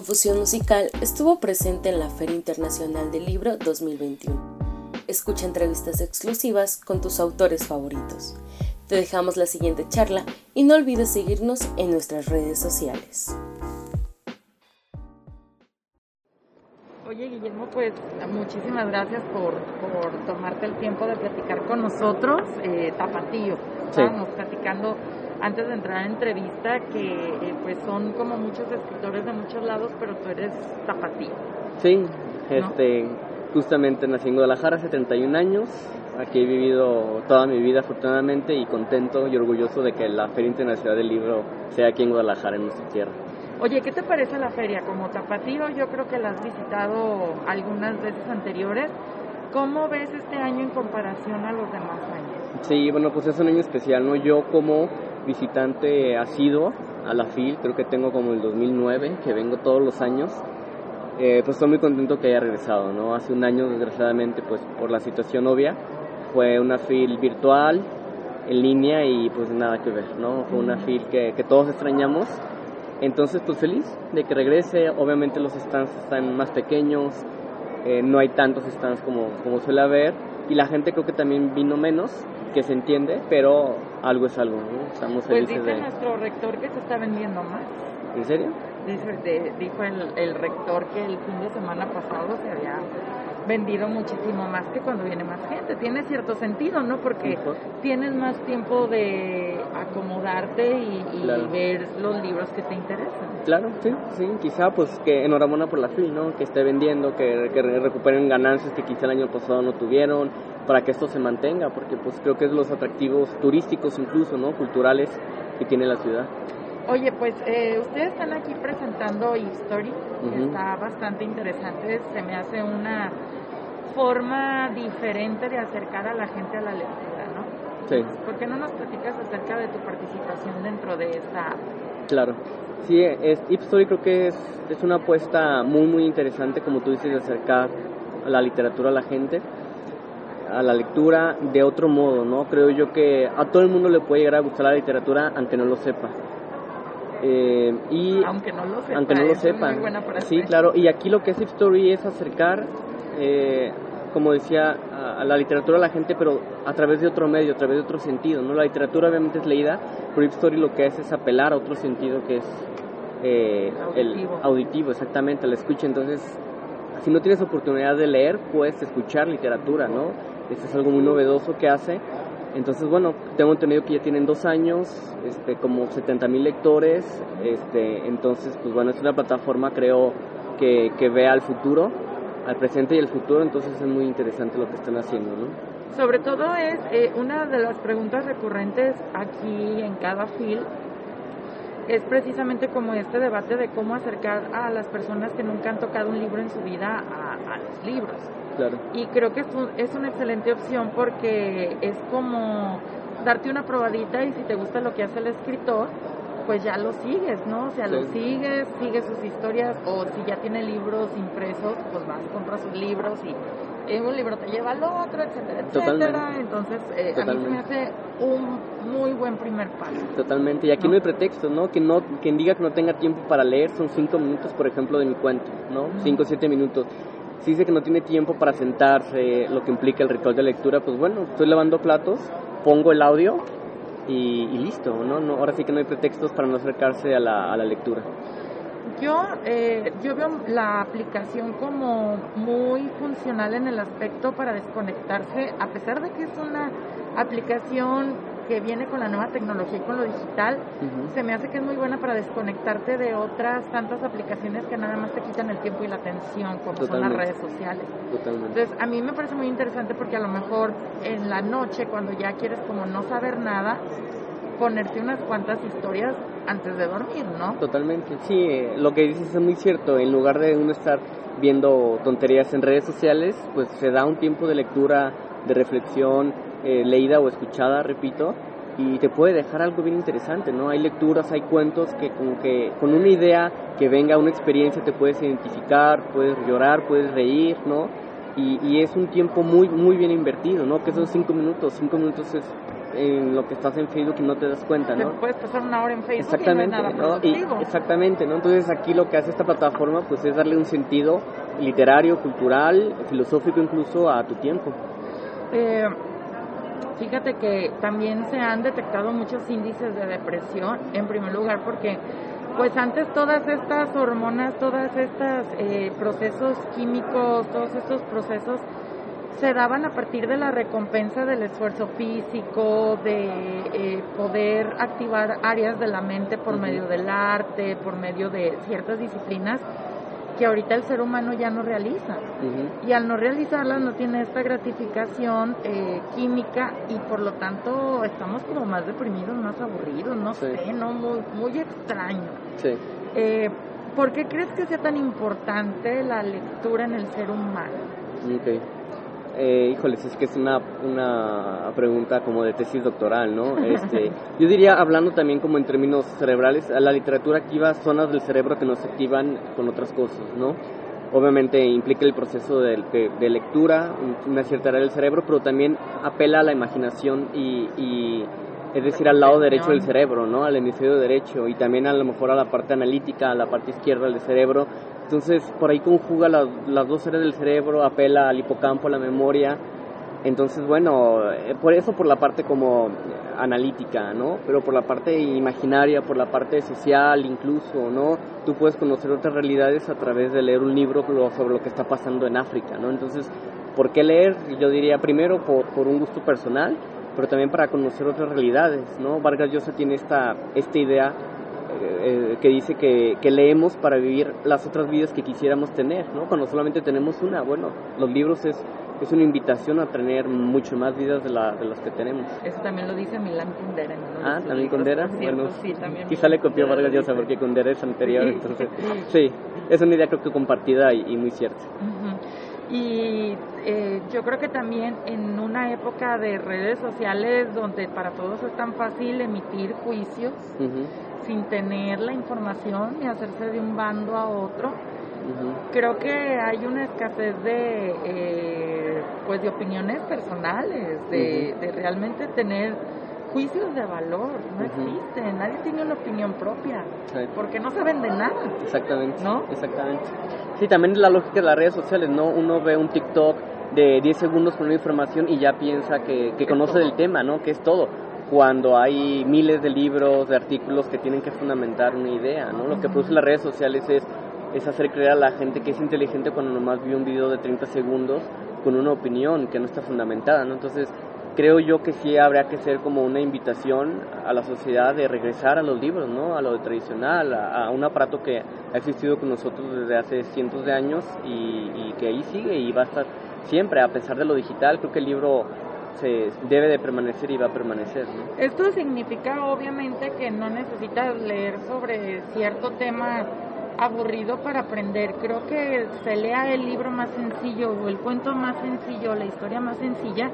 Confusión Musical estuvo presente en la Feria Internacional del Libro 2021. Escucha entrevistas exclusivas con tus autores favoritos. Te dejamos la siguiente charla y no olvides seguirnos en nuestras redes sociales. Oye Guillermo, pues muchísimas gracias por, tomarte el tiempo de platicar con nosotros. Eh, Tapatío, estábamos platicando antes de entrar a la entrevista que eh, pues son como muchos escritores de muchos lados, pero tú eres Tapatío. Sí, este, justamente nací en Guadalajara hace 31 años. Aquí he vivido toda mi vida afortunadamente y contento y orgulloso de que la Feria Internacional del Libro sea aquí en Guadalajara, en nuestra tierra. Oye, ¿qué te parece la feria? Como tapatío, yo creo que la has visitado algunas veces anteriores. ¿Cómo ves este año en comparación a los demás años? Sí, bueno, pues es un año especial, ¿no? Yo como visitante asiduo a la FIL, creo que tengo como el 2009, que vengo todos los años, eh, pues estoy muy contento que haya regresado, ¿no? Hace un año, desgraciadamente, pues por la situación obvia, fue una FIL virtual, en línea y pues nada que ver, ¿no? Fue una FIL que, que todos extrañamos entonces, pues feliz de que regrese. Obviamente los stands están más pequeños, eh, no hay tantos stands como, como suele haber. Y la gente creo que también vino menos, que se entiende, pero algo es algo, ¿no? Estamos pues felices dice nuestro rector que se está vendiendo más. ¿En serio? dijo el, el rector que el fin de semana pasado se había vendido muchísimo más que cuando viene más gente. Tiene cierto sentido, ¿no? Porque tienes más tiempo de acomodarte y, ver los libros que te interesan. Claro, sí, sí. Quizá, pues, que enhorabuena por la FIL, ¿no? Que esté vendiendo, que, que recuperen ganancias que quizá el año pasado no tuvieron, para que esto se mantenga, porque, pues, creo que es los atractivos turísticos incluso, ¿no? Culturales que tiene la ciudad. Oye, pues eh, ustedes están aquí presentando History, que está bastante interesante, se me hace una forma diferente de acercar a la gente a la lectura, ¿no? Sí. ¿Por qué no nos platicas acerca de tu participación dentro de esta? Claro. Sí, es, Story creo que es, es una apuesta muy, muy interesante, como tú dices, de acercar a la literatura a la gente, a la lectura de otro modo, ¿no? Creo yo que a todo el mundo le puede llegar a gustar la literatura, aunque no lo sepa. Eh, y aunque no lo sepa, aunque no lo sepan. sí, claro. Y aquí lo que es Story es acercar eh, como decía, a, la literatura a la gente, pero a través de otro medio, a través de otro sentido, ¿no? La literatura obviamente es leída, pero Story lo que hace es apelar a otro sentido que es eh, auditivo. el auditivo, exactamente, la escucha. Entonces, si no tienes oportunidad de leer, puedes escuchar literatura, ¿no? Eso es algo muy novedoso que hace. Entonces, bueno, tengo entendido que ya tienen dos años, este, como 70 mil lectores, este, entonces, pues bueno, es una plataforma, creo, que, que ve al futuro al presente y al futuro, entonces es muy interesante lo que están haciendo, ¿no? Sobre todo es eh, una de las preguntas recurrentes aquí en cada fil es precisamente como este debate de cómo acercar a las personas que nunca han tocado un libro en su vida a, los libros. Claro. Y creo que es, es una excelente opción porque es como darte una probadita y si te gusta lo que hace el escritor, pues ya lo sigues, ¿no? O sea, lo sigues, sigues sus historias, o si ya tiene libros impresos, pues vas, compras sus libros y en un libro te lleva al otro, etcétera, etcétera. Entonces, eh, a mí se me hace un muy buen primer paso. Totalmente, y aquí no, hay pretexto, ¿no? Que no, quien diga que no tenga tiempo para leer son cinco minutos, por ejemplo, de mi cuento, ¿no? Cinco o siete minutos. Si dice que no tiene tiempo para sentarse, lo que implica el ritual de lectura, pues bueno, estoy lavando platos, pongo el audio y, listo, ¿no? ¿no? Ahora sí que no hay pretextos para no acercarse a la, a la lectura. Yo, eh, yo veo la aplicación como muy funcional en el aspecto para desconectarse, a pesar de que es una aplicación que viene con la nueva tecnología y con lo digital, se me hace que es muy buena para desconectarte de otras tantas aplicaciones que nada más te quitan el tiempo y la atención, como son las redes sociales. Totalmente. Entonces, a mí me parece muy interesante porque a lo mejor en la noche, cuando ya quieres como no saber nada, ponerte unas cuantas historias antes de dormir, ¿no? Totalmente, sí, lo que dices es muy cierto, en lugar de uno estar viendo tonterías en redes sociales, pues se da un tiempo de lectura, de reflexión, eh, leída o escuchada, repito, y te puede dejar algo bien interesante, ¿no? Hay lecturas, hay cuentos que como que con una idea que venga, una experiencia te puedes identificar, puedes llorar, puedes reír, ¿no? Y, y es un tiempo muy, muy bien invertido, ¿no? Que son cinco minutos, cinco minutos es en lo que estás en Facebook y no te das cuenta, ¿no? puedes pasar una hora en Facebook exactamente, y no es nada exactamente, ¿no? Entonces aquí lo que hace esta plataforma pues es darle un sentido literario, cultural, filosófico incluso a tu tiempo. Eh, fíjate que también se han detectado muchos índices de depresión, en primer lugar porque pues antes todas estas hormonas, todos estos eh, procesos químicos, todos estos procesos se daban a partir de la recompensa del esfuerzo físico, de eh, poder activar áreas de la mente por medio del arte, por medio de ciertas disciplinas que ahorita el ser humano ya no realiza. Y al no realizarlas no tiene esta gratificación eh, química y por lo tanto estamos como más deprimidos, más aburridos, no sé, ¿no? Muy, muy extraño. Sí. Eh, ¿Por qué crees que sea tan importante la lectura en el ser humano? Okay. Eh, híjoles, es que es una, una pregunta como de tesis doctoral, ¿no? Este, yo diría, hablando también como en términos cerebrales, la literatura activa zonas del cerebro que nos activan con otras cosas, ¿no? Obviamente implica el proceso de, de, lectura, una cierta área del cerebro, pero también apela a la imaginación y, y es decir, al lado derecho del cerebro, ¿no? Al hemisferio derecho y también a lo mejor a la parte analítica, a la parte izquierda del cerebro. Entonces, por ahí conjuga las dos áreas del cerebro, apela al hipocampo, a la memoria. Entonces, bueno, eh, por eso por la parte como analítica, ¿no? Pero por la parte imaginaria, por la parte social incluso, ¿no? Tú puedes conocer otras realidades a través de leer un libro sobre lo que está pasando en África, ¿no? Entonces, ¿por qué leer? Yo diría primero por, un gusto personal pero también para conocer otras realidades, ¿no? Vargas Llosa tiene esta, esta idea eh, que dice que, que, leemos para vivir las otras vidas que quisiéramos tener, ¿no? Cuando solamente tenemos una, bueno, los libros es, es una invitación a tener mucho más vidas de, la, de las que tenemos. Eso también lo dice Milán Kundera. Ah, también Kundera, bueno, sí, también quizá le copió Vargas Llosa porque Kundera es anterior, entonces, sí, es una idea creo que compartida y, muy cierta. Y eh, yo creo que también en una época de redes sociales donde para todos es tan fácil emitir juicios sin tener la información y hacerse de un bando a otro, creo que hay una escasez de, eh, pues de opiniones personales, de, de realmente tener juicios de valor, no existen, nadie tiene una opinión propia, porque no saben de nada. Exactamente, ¿no? Exactamente. Sí, también es la lógica de las redes sociales, ¿no? Uno ve un TikTok de 10 segundos con una información y ya piensa que, que conoce del tema, ¿no? Que es todo cuando hay miles de libros, de artículos que tienen que fundamentar una idea, ¿no? Lo que producen las redes sociales es, es hacer creer a la gente que es inteligente cuando nomás vio un video de 30 segundos con una opinión que no está fundamentada, ¿no? Entonces, creo yo que sí habría que ser como una invitación a la sociedad de regresar a los libros, ¿no? A lo tradicional, a, un aparato que ha existido con nosotros desde hace cientos de años y, que ahí sigue y va a estar siempre, a pesar de lo digital, creo que el libro se debe de permanecer y va a permanecer. Esto significa obviamente que no necesitas leer sobre cierto tema aburrido para aprender. Creo que se lea el libro más sencillo o el cuento más sencillo, la historia más sencilla,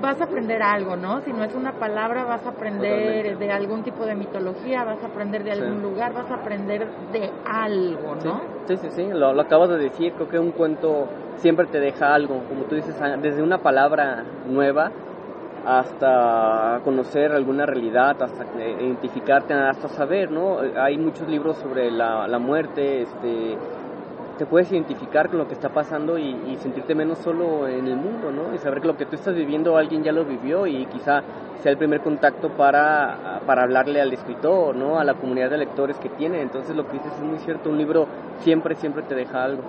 vas a aprender algo, ¿no? Si no es una palabra, vas a aprender de algún tipo de mitología, vas a aprender de algún lugar, vas a aprender de algo, ¿no? Sí, sí, sí, Lo, lo, acabas de decir, creo que un cuento siempre te deja algo, como tú dices, desde una palabra nueva hasta conocer alguna realidad, hasta identificarte, hasta saber, ¿no? Hay muchos libros sobre la, la muerte, este te puedes identificar con lo que está pasando y, sentirte menos solo en el mundo, ¿no? Y saber que lo que tú estás viviendo alguien ya lo vivió y quizá sea el primer contacto para, para hablarle al escritor, ¿no? A la comunidad de lectores que tiene. Entonces lo que dices es muy cierto, un libro siempre, siempre te deja algo.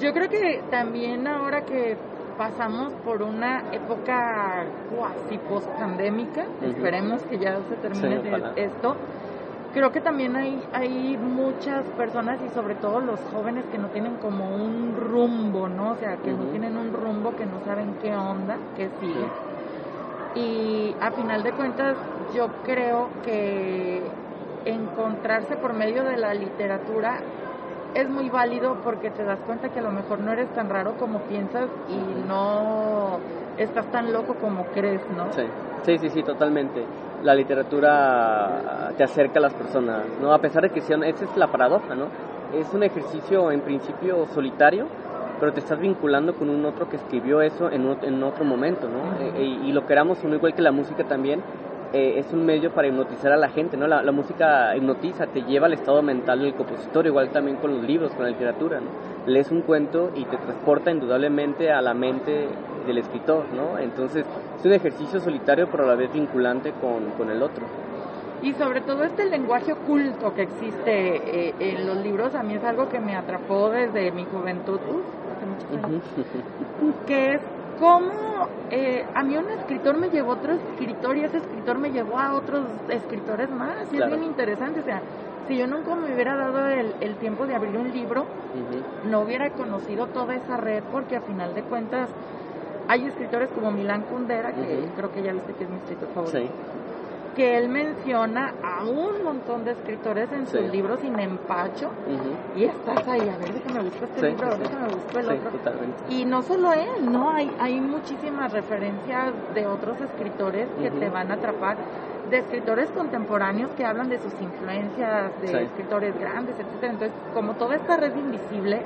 Yo creo que también ahora que pasamos por una época cuasi post-pandémica, esperemos que ya se termine esto, creo que también hay, hay muchas personas y sobre todo los jóvenes que no tienen como un rumbo, ¿no? O sea, que no tienen un rumbo, que no saben qué onda, qué sigue. Y a final de cuentas, yo creo que encontrarse por medio de la literatura es muy válido porque te das cuenta que a lo mejor no eres tan raro como piensas y no estás tan loco como crees, ¿no? Sí, sí, sí, sí totalmente la literatura te acerca a las personas, ¿no? A pesar de que sean, esa es la paradoja, ¿no? Es un ejercicio en principio solitario, pero te estás vinculando con un otro que escribió eso en, en otro momento, ¿no? Eh, y, lo queramos uno igual que la música también, eh, es un medio para hipnotizar a la gente, ¿no? La, música hipnotiza, te lleva al estado mental del compositor, igual también con los libros, con la literatura, ¿no? Lees un cuento y te transporta indudablemente a la mente del escritor, ¿no? Entonces, es un ejercicio solitario, pero a la vez vinculante con, con el otro. Y sobre todo este lenguaje oculto que existe eh, en los libros, a mí es algo que me atrapó desde mi juventud, hace muchos años, que es cómo eh, a mí un escritor me llevó a otro escritor y ese escritor me llevó a otros escritores más. Y es bien interesante, o sea, si yo nunca me hubiera dado el, tiempo de abrir un libro, no hubiera conocido toda esa red porque a final de cuentas hay escritores como Milán Kundera, que creo que ya viste que es mi escritor favorito. Sí que él menciona a un montón de escritores en sus libros sin empacho. Y estás ahí, a ver, déjame buscar este libro, déjame buscar el otro. Y no solo él, ¿no? Hay, hay muchísimas referencias de otros escritores que te van a atrapar de escritores contemporáneos que hablan de sus influencias, de escritores grandes, etcétera. Entonces, como toda esta red invisible,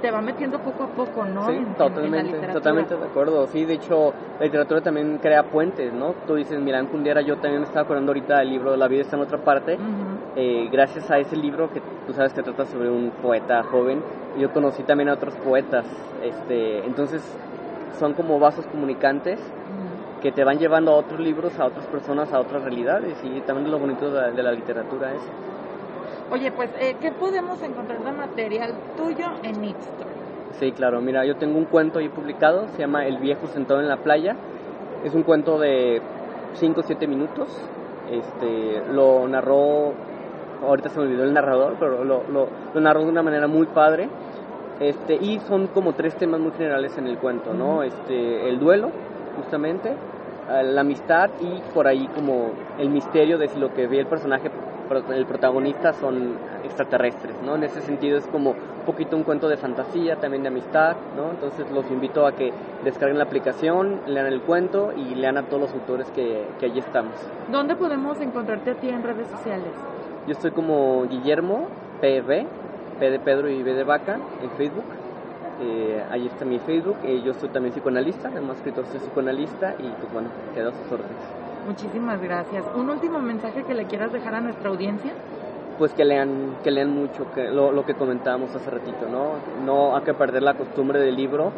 te va metiendo poco a poco, ¿no? Sí, totalmente, totalmente de acuerdo. Sí, de hecho, la literatura también crea puentes, ¿no? Tú dices, Milán Kundera, yo también me estaba acordando ahorita del libro La vida está en otra parte. Eh, gracias a ese libro que tú sabes que trata sobre un poeta joven, yo conocí también a otros poetas. Este, entonces, son como vasos comunicantes que te van llevando a otros libros, a otras personas, a otras realidades y también lo bonito de la, literatura es. Oye, pues, eh, ¿qué podemos encontrar de material tuyo en Itstore? Sí, claro, mira, yo tengo un cuento ahí publicado, se llama El viejo sentado en la playa, es un cuento de 5 o 7 minutos, este, lo narró, ahorita se me olvidó el narrador, pero lo, lo, lo narró de una manera muy padre, este, y son como tres temas muy generales en el cuento, ¿no? Este, el duelo, justamente, la amistad y por ahí como el misterio de si lo que ve el personaje, el protagonista son extraterrestres, ¿no? En ese sentido es como un poquito un cuento de fantasía, también de amistad, ¿no? Entonces los invito a que descarguen la aplicación, lean el cuento y lean a todos los autores que, que allí estamos. ¿Dónde podemos encontrarte a ti en redes sociales? Yo estoy como Guillermo PV, P de Pedro y B de Vaca en Facebook eh, ahí está mi Facebook. Eh, yo soy también psicoanalista, además escritor soy psicoanalista y pues bueno, quedo a sus órdenes. Muchísimas gracias. ¿Un último mensaje que le quieras dejar a nuestra audiencia? Pues que lean, que lean mucho, que lo, lo que comentábamos hace ratito, ¿no? No hay que perder la costumbre del libro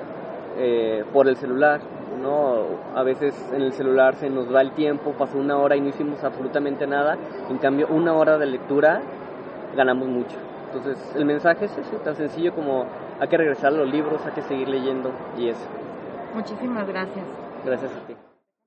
eh, por el celular, ¿no? A veces en el celular se nos va el tiempo, pasó una hora y no hicimos absolutamente nada, en cambio una hora de lectura ganamos mucho. Entonces el mensaje es ese, tan sencillo como hay que regresar a los libros, hay que seguir leyendo y eso. Muchísimas gracias. Gracias a ti.